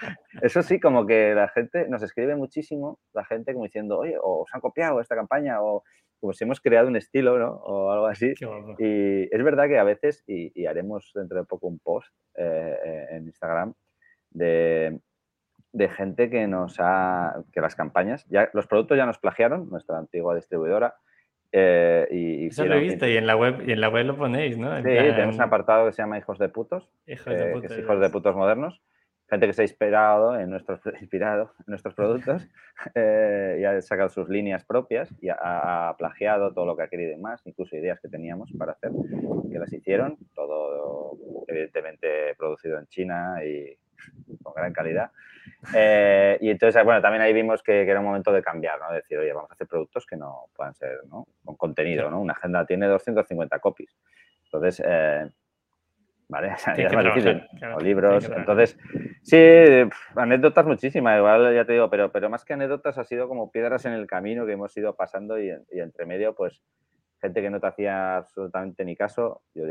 eso sí, como que la gente nos escribe muchísimo, la gente como diciendo, oye, o os han copiado esta campaña, o como si hemos creado un estilo, ¿no? O algo así. Y es verdad que a veces, y, haremos dentro de poco un post eh, eh, en Instagram, de, gente que nos ha, que las campañas, ya los productos ya nos plagiaron, nuestra antigua distribuidora. Eh, y, Eso lo he visto y en la web y en la web lo ponéis, ¿no? sí, tenemos un apartado que se llama Hijos de putos, hijos de putos, hijos de putos modernos gente que se ha inspirado en nuestros, inspirado en nuestros productos eh, y ha sacado sus líneas propias y ha, plagiado todo lo que ha querido y más, incluso ideas que teníamos para hacer, que las hicieron, todo evidentemente producido en China y con gran calidad. Eh, y entonces, bueno, también ahí vimos que, era un momento de cambiar, ¿no? decir, oye, vamos a hacer productos que no puedan ser, ¿no? Con contenido, ¿no? Una agenda tiene 250 copies. Entonces, eh, ¿vale? O, libros. Entonces, sí, anécdotas muchísimas, igual ya te digo, pero, pero más que anécdotas ha sido como piedras en el camino que hemos ido pasando y, entre medio, pues, gente que no te hacía absolutamente ni caso. Yo,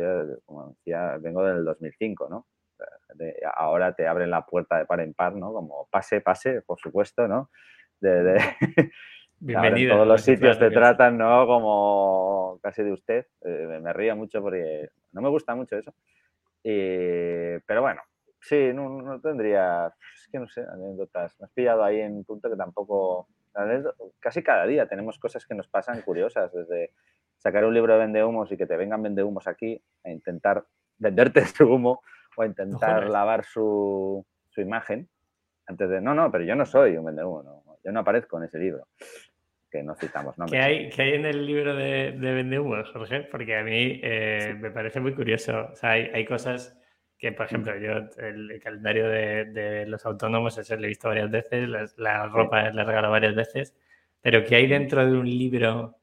como decía, vengo del 2005, ¿no? ahora te abren la puerta de par en par, ¿no? Como pase, pase, por supuesto, ¿no? De, Bienvenido. todos los sitios te tratan, ¿no? Como casi de usted. Eh, me río mucho porque no me gusta mucho eso. Eh, pero bueno, sí, no, tendría, es que no sé, anécdotas. Me has pillado ahí en un punto que tampoco, casi cada día tenemos cosas que nos pasan curiosas, desde sacar un libro de vendehumos y que te vengan vendehumos aquí a intentar venderte su humo o a intentar lavar su, su, imagen antes de, no, no, pero yo no soy un vendehumo, no, yo no aparezco en ese libro que no citamos ¿Qué hay, ¿Qué hay en el libro de, de Vendehumos, Jorge? Porque a mí eh, me parece muy curioso. O sea, hay, hay, cosas que, por ejemplo, yo el, calendario de, de, los autónomos, ese lo he visto varias veces, la, ropa la he regalado varias veces, pero ¿qué hay dentro de un libro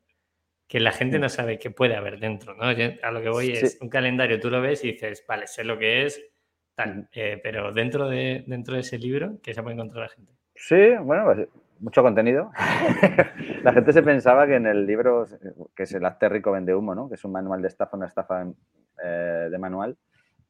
que la gente no sabe qué puede haber dentro? ¿no? a lo que voy es un calendario, tú lo ves y dices, vale, sé lo que es, tal, eh, pero dentro de, dentro de ese libro, ¿qué se puede encontrar la gente? Sí, bueno, pues, mucho contenido. la gente se pensaba que en el libro, que es el Hazte Rico Vende Humo, ¿no? que es un manual de estafa, una estafa eh, de manual,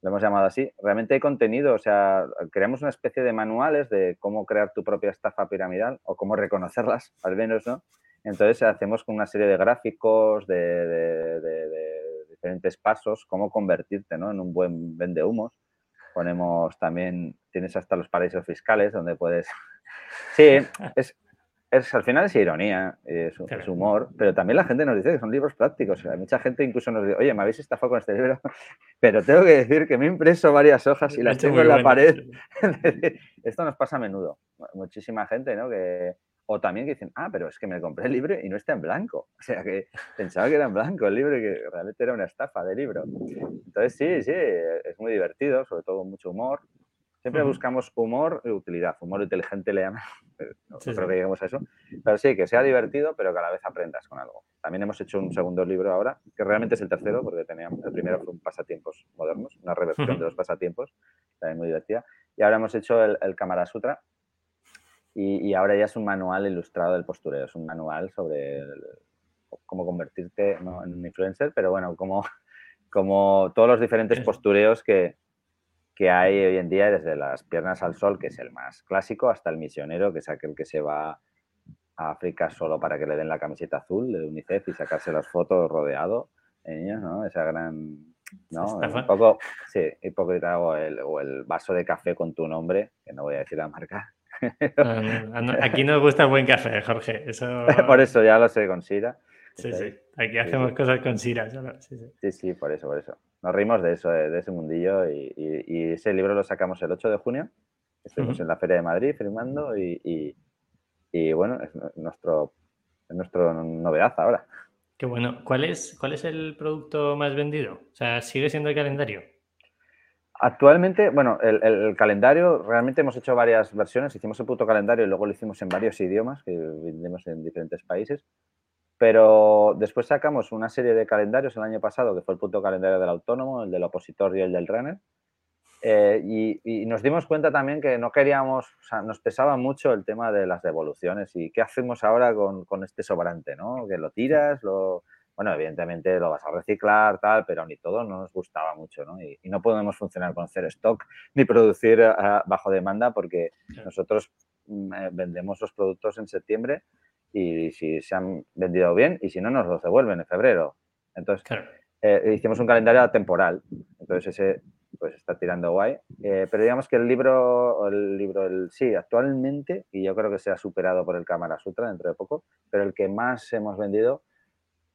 lo hemos llamado así. Realmente hay contenido, o sea, creamos una especie de manuales de cómo crear tu propia estafa piramidal o cómo reconocerlas, al menos, ¿no? Entonces hacemos con una serie de gráficos, de, diferentes pasos, cómo convertirte ¿no? en un buen vende humos. Ponemos también, tienes hasta los paraísos fiscales donde puedes Sí, es, es, al final es ironía, es, es, humor, pero también la gente nos dice que son libros prácticos. mucha gente incluso nos dice, oye, me habéis estafado con este libro, pero tengo que decir que me he impreso varias hojas y las tengo en la pared. Esto nos pasa a menudo. Muchísima gente, ¿no? Que, o también que dicen, ah, pero es que me compré el libro y no está en blanco. O sea, que pensaba que era en blanco el libro y que realmente era una estafa de libro. Entonces, sí, sí, es muy divertido, sobre todo mucho humor. Siempre buscamos humor y utilidad. Humor inteligente le llaman. No, creo que lleguemos a eso. Pero sí, que sea divertido, pero que a la vez aprendas con algo. También hemos hecho un segundo libro ahora, que realmente es el tercero, porque teníamos, el primero fue un pasatiempos modernos, una reversión de los pasatiempos, también muy divertida. Y ahora hemos hecho el, el Kamara Sutra, y, ahora ya es un manual ilustrado del postureo, es un manual sobre cómo convertirte en un influencer, pero bueno, como, como todos los diferentes postureos que, que hay hoy en día, desde las piernas al sol, que es el más clásico, hasta el misionero, que es aquel que se va a África solo para que le den la camiseta azul de UNICEF y sacarse las fotos rodeado de niños, ¿no? Esa gran... ¿no? Un poco, sí, hipócrita o el, o el vaso de café con tu nombre, que no voy a decir la marca. aquí nos gusta el buen café, Jorge. Eso... Por eso ya lo sé, con Sira. Sí, sí. Aquí hacemos cosas con Sira. Sí, sí, sí, por eso, por eso nos reímos de eso, de, ese mundillo y, ese libro lo sacamos el 8 de junio. Estuvimos en la Feria de Madrid firmando y, bueno, es nuestro, es nuestro novedad ahora. Qué bueno. ¿Cuál es, ¿Cuál es el producto más vendido? O sea, ¿sigue siendo el calendario? Actualmente, bueno, el, el, calendario, realmente hemos hecho varias versiones. Hicimos el puto calendario y luego lo hicimos en varios idiomas que vendemos en diferentes países. Pero después sacamos una serie de calendarios el año pasado, que fue el punto calendario del autónomo, el del opositor y el del runner. Eh, y, nos dimos cuenta también que no queríamos, o sea, nos pesaba mucho el tema de las devoluciones y qué hacemos ahora con, con este sobrante, ¿no? Que lo tiras, lo, bueno, evidentemente lo vas a reciclar, tal, pero ni todo no nos gustaba mucho, ¿no? Y, no podemos funcionar con hacer stock ni producir eh, bajo demanda porque nosotros eh, vendemos los productos en septiembre y si se han vendido bien y si no nos los devuelven en febrero. Entonces, eh, hicimos un calendario temporal. Entonces, ese pues está tirando guay. Eh, pero digamos que el libro, el libro, el, sí, actualmente, y yo creo que se ha superado por el Cámara Sutra dentro de poco, pero el que más hemos vendido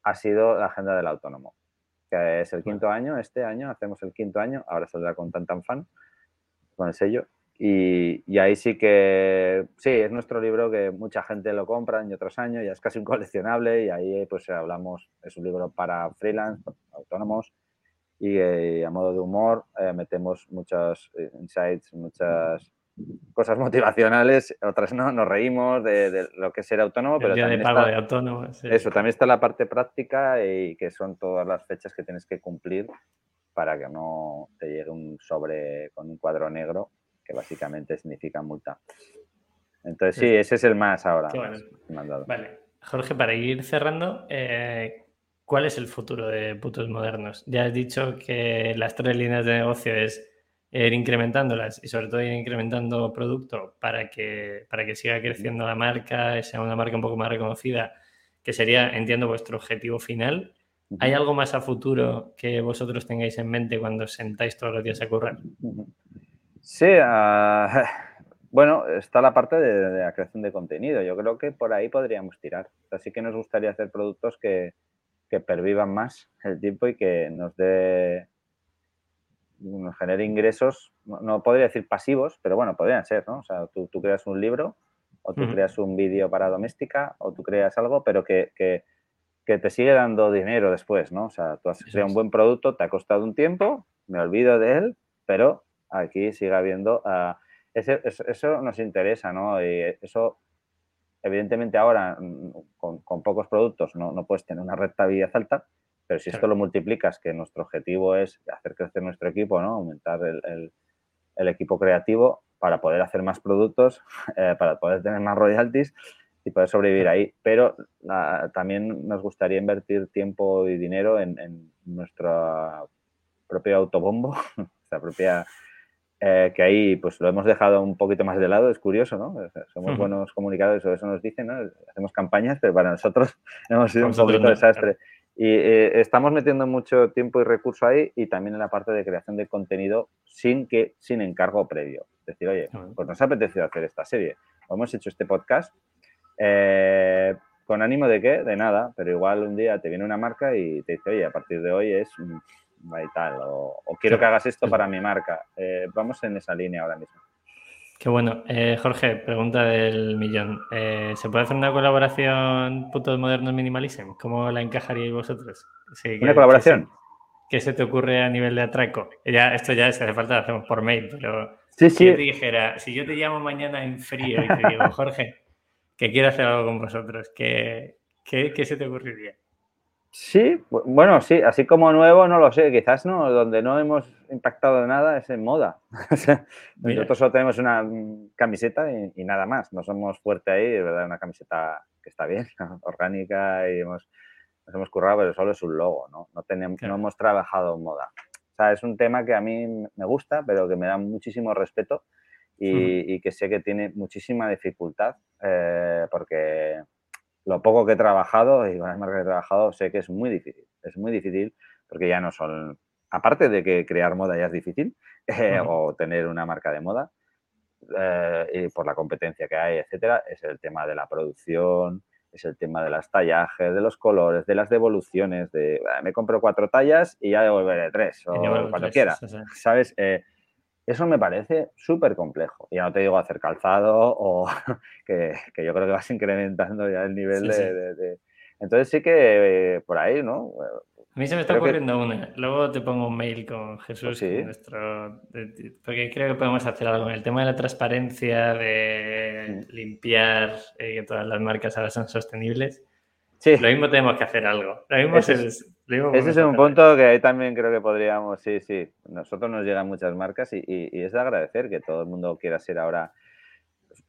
ha sido la Agenda del Autónomo, que es el quinto año, este año hacemos el quinto año, ahora saldrá con tan tan fan, con el sello, y, ahí sí que, sí, es nuestro libro que mucha gente lo compra año tras año, ya es casi un coleccionable y ahí pues hablamos, es un libro para freelance, autónomos y eh, a modo de humor eh, metemos muchos eh, insights, muchas cosas motivacionales, otras no, nos reímos de, lo que es ser autónomo, pero también de pago de autónomo, eso, también está la parte práctica y que son todas las fechas que tienes que cumplir para que no te llegue un sobre con un cuadro negro que básicamente significa multa. Entonces, sí, ese es el más ahora. Vale. Jorge, para ir cerrando, eh, ¿cuál es el futuro de putos modernos? Ya has dicho que las tres líneas de negocio es ir incrementándolas y sobre todo ir incrementando producto para que, para que siga creciendo la marca, sea una marca un poco más reconocida, que sería, entiendo, vuestro objetivo final. ¿Hay algo más a futuro que vosotros tengáis en mente cuando sentáis todos los días a currar? Sí, ah, bueno, está la parte de, la creación de contenido. Yo creo que por ahí podríamos tirar. Así que nos gustaría hacer productos que, pervivan más el tiempo y que nos dé nos genere ingresos, no, podría decir pasivos, pero bueno, podrían ser, ¿no? O sea, tú, creas un libro o tú creas un vídeo para doméstica o tú creas algo, pero que, te sigue dando dinero después, ¿no? O sea, tú has creado un buen producto, te ha costado un tiempo, me olvido de él, pero aquí siga habiendo... Ah, eso, nos interesa, ¿no? Y eso, evidentemente ahora mm, con, pocos productos no, no, puedes tener una rentabilidad alta, pero si esto lo multiplicas, que nuestro objetivo es hacer crecer nuestro equipo, ¿no? Aumentar el, el, equipo creativo para poder hacer más productos, eh, para poder tener más royalties y poder sobrevivir ahí. Pero también nos gustaría invertir tiempo y dinero en, en nuestro propio autobombo, nuestra propia eh, que ahí pues lo hemos dejado un poquito más de lado, es curioso, ¿no? somos buenos comunicadores, o eso nos dicen, ¿no? Hacemos campañas, pero para nosotros hemos sido un poquito desastre. Y eh, estamos metiendo mucho tiempo y recurso ahí y también en la parte de creación de contenido sin que sin encargo previo. Es decir, oye, pues nos ha apetecido hacer esta serie, hemos hecho este podcast, eh, ¿con ánimo de qué? De nada, pero igual un día te viene una marca y te dice, oye, a partir de hoy es y tal, o, quiero que hagas esto para mi marca. Eh, vamos en esa línea ahora mismo. Qué bueno. Eh, Jorge, pregunta del millón. Eh, ¿Se puede hacer una colaboración putos modernos minimalism? ¿Cómo la encajaríais vosotros? ¿Una colaboración? ¿Qué se te ocurre a nivel de atraco? Ya, esto ya, si hace falta, lo hacemos por mail, pero Sí, sí. Si yo te dijera, si yo te llamo mañana en frío y te digo, Jorge, que quiero hacer algo con vosotros, ¿qué, qué, se te ocurriría? Sí, bueno, sí, así como nuevo, no lo sé, quizás no, donde no hemos impactado nada es en moda. nosotros solo tenemos una camiseta y, nada más, no somos fuerte ahí, es verdad, una camiseta que está bien, orgánica y hemos, nos hemos currado, pero solo es un logo, ¿no? No, tenemos, no hemos trabajado en moda. O sea, es un tema que a mí me gusta, pero que me da muchísimo respeto y, que sé que tiene muchísima dificultad eh, porque lo poco que he trabajado y con las marcas que he trabajado sé que es muy difícil. Es muy difícil porque ya no son, aparte de que crear moda ya es difícil eh, o tener una marca de moda eh, y por la competencia que hay, etcétera, es el tema de la producción, es el tema de las tallajes, de los colores, de las devoluciones, de me compro cuatro tallas y ya devolveré tres o cuando quiera, ¿sabes? Eh, eso me parece súper complejo. Ya no te digo hacer calzado o que, yo creo que vas incrementando ya el nivel de, Entonces sí que por ahí, ¿no? A mí se me está ocurriendo una. Luego te pongo un mail con Jesús, nuestro... porque creo que podemos hacer algo en el tema de la transparencia, de mm. limpiar, eh, que todas las marcas ahora son sostenibles. Sí. Lo mismo tenemos que hacer algo. Lo mismo ese es, ese es un punto que ahí también creo que podríamos, sí, sí. Nosotros nos llegan muchas marcas y, es de agradecer que todo el mundo quiera ser ahora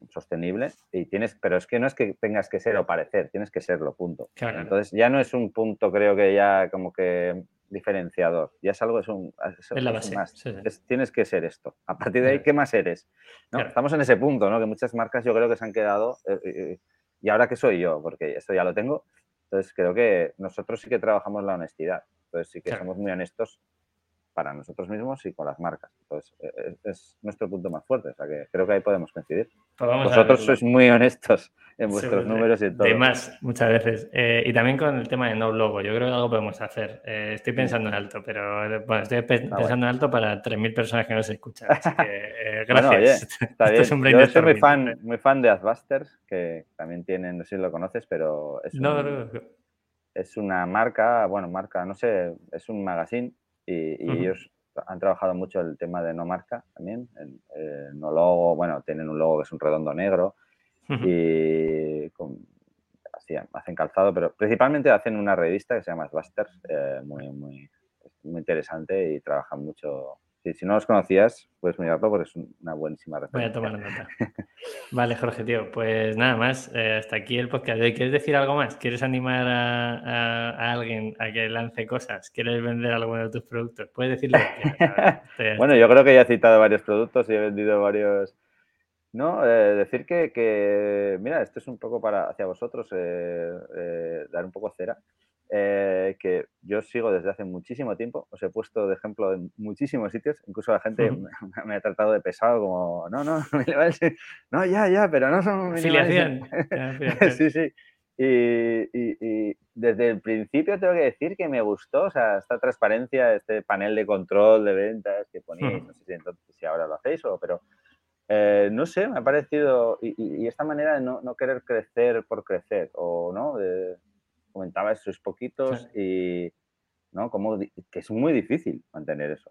sostenible y tienes, pero es que no es que tengas que ser o parecer, tienes que serlo, punto. Entonces ya no es un punto, creo que ya como que diferenciador, ya es algo, es un, es, la base, más, tienes que ser esto. A partir de ahí, ¿qué más eres? ¿No? Estamos en ese punto, ¿no? Que muchas marcas yo creo que se han quedado, eh, eh, y ahora que soy yo, porque esto ya lo tengo, entonces, creo que nosotros sí que trabajamos la honestidad. Entonces, sí que somos muy honestos para nosotros mismos y con las marcas. Entonces, e, e, es, nuestro punto más fuerte. O sea, que creo que ahí podemos coincidir. Pues Vosotros sois muy honestos en vuestros números y todo. De más, muchas veces. Eh, y también con el tema de no logo. Yo creo que algo podemos hacer. Eh, estoy pensando en alto, pero bueno, estoy ah, pensando en alto para 3.000 personas que no se escuchan. Así que, eh, gracias. está bien. Yo soy muy fan, muy fan de Adbusters, que también tienen, no sé si lo conoces, pero es, no, no, es una marca, bueno, marca, no sé, es un magazine y, ellos han trabajado mucho el tema de no marca también, el, no logo, bueno, tienen un logo que es un redondo negro y así, hacen calzado, pero principalmente hacen una revista que se llama Busters, eh, muy, muy, muy interesante y trabajan mucho si no los conocías, puedes mirarlo porque es una buenísima referencia. Voy a tomar nota. vale, Jorge, tío. Pues nada más. Eh, hasta aquí el podcast. ¿Quieres decir algo más? ¿Quieres animar a, alguien a que lance cosas? ¿Quieres vender alguno de tus productos? Puedes decirlo. bueno, yo creo que ya he citado varios productos y he vendido varios. No, eh, decir que, mira, esto es un poco para hacia vosotros, eh, dar un poco cera. Eh, que yo sigo desde hace muchísimo tiempo. Os he puesto de ejemplo en muchísimos sitios. Incluso la gente me, ha tratado de pesado, como, no, no, no, ya, ya, pero no son Filiación. sí, sí. Y, desde el principio tengo que decir que me gustó, o sea, esta transparencia, este panel de control de ventas que ponéis, no sé si, entonces, si ahora lo hacéis o, pero eh, no sé, me ha parecido, y, esta manera de no, no, querer crecer por crecer, o no, de, comentabas, sois poquitos y, ¿no? Como, que es muy difícil mantener eso.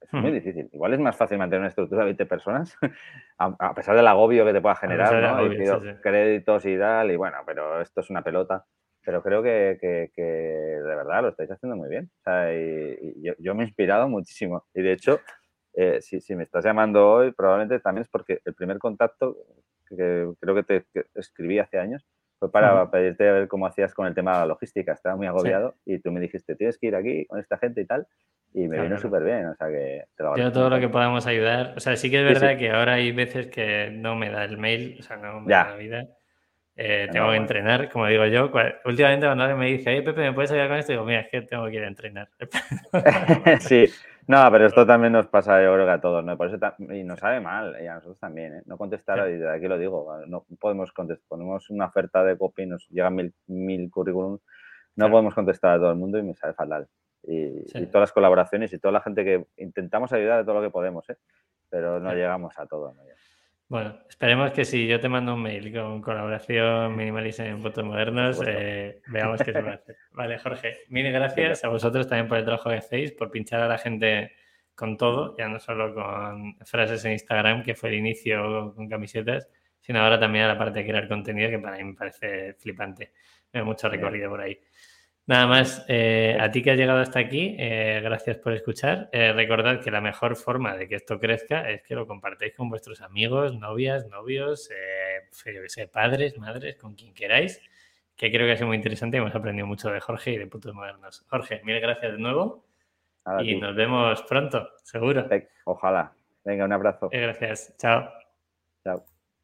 Es muy difícil. Igual es más fácil mantener una estructura de 20 personas, a, pesar del agobio que te pueda generar, ¿no? créditos y tal, y bueno, pero esto es una pelota. Pero creo que, que, de verdad lo estáis haciendo muy bien. O sea, y, yo, me he inspirado muchísimo. Y de hecho, eh, si, si, me estás llamando hoy, probablemente también es porque el primer contacto que creo que te escribí hace años fue para pedirte a ver cómo hacías con el tema de la logística. Estaba muy agobiado y tú me dijiste, tienes que ir aquí con esta gente y tal. Y me vino súper bien, o sea que te lo Yo todo lo que podamos ayudar. O sea, sí que es verdad que ahora hay veces que no me da el mail, o sea, no me da la vida. Eh, tengo que entrenar, como digo yo. Últimamente cuando alguien me dice, hey Pepe, ¿me puedes ayudar con esto? Digo, mira, es que tengo que ir a entrenar. sí, no, pero esto también nos pasa, yo creo que a todos, ¿no? Por eso y nos sabe mal, y a nosotros también, ¿eh? No contestar, y aquí lo digo, no podemos contestar, ponemos una oferta de copy, nos llegan mil, mil currículums, no podemos contestar a todo el mundo y me sale fatal. Y, todas las colaboraciones y toda la gente que intentamos ayudar a todo lo que podemos, ¿eh? Pero no llegamos a todo, ¿no? Bueno, esperemos que si yo te mando un mail con colaboración minimalista en fotos modernos, eh, veamos qué se va a hacer. Vale, Jorge, mil gracias a vosotros también por el trabajo que hacéis, por pinchar a la gente con todo, ya no solo con frases en Instagram, que fue el inicio con camisetas, sino ahora también a la parte de crear contenido, que para mí me parece flipante. Hay mucho recorrido por ahí. Nada más, eh, a ti que has llegado hasta aquí, eh, gracias por escuchar. Eh, recordad que la mejor forma de que esto crezca es que lo compartáis con vuestros amigos, novias, novios, padres, madres, con quien queráis, que creo que ha sido muy interesante hemos aprendido mucho de Jorge y de Putos Modernos. Jorge, mil gracias de nuevo y nos vemos pronto, seguro. Ojalá. Venga, un abrazo. gracias. Chao.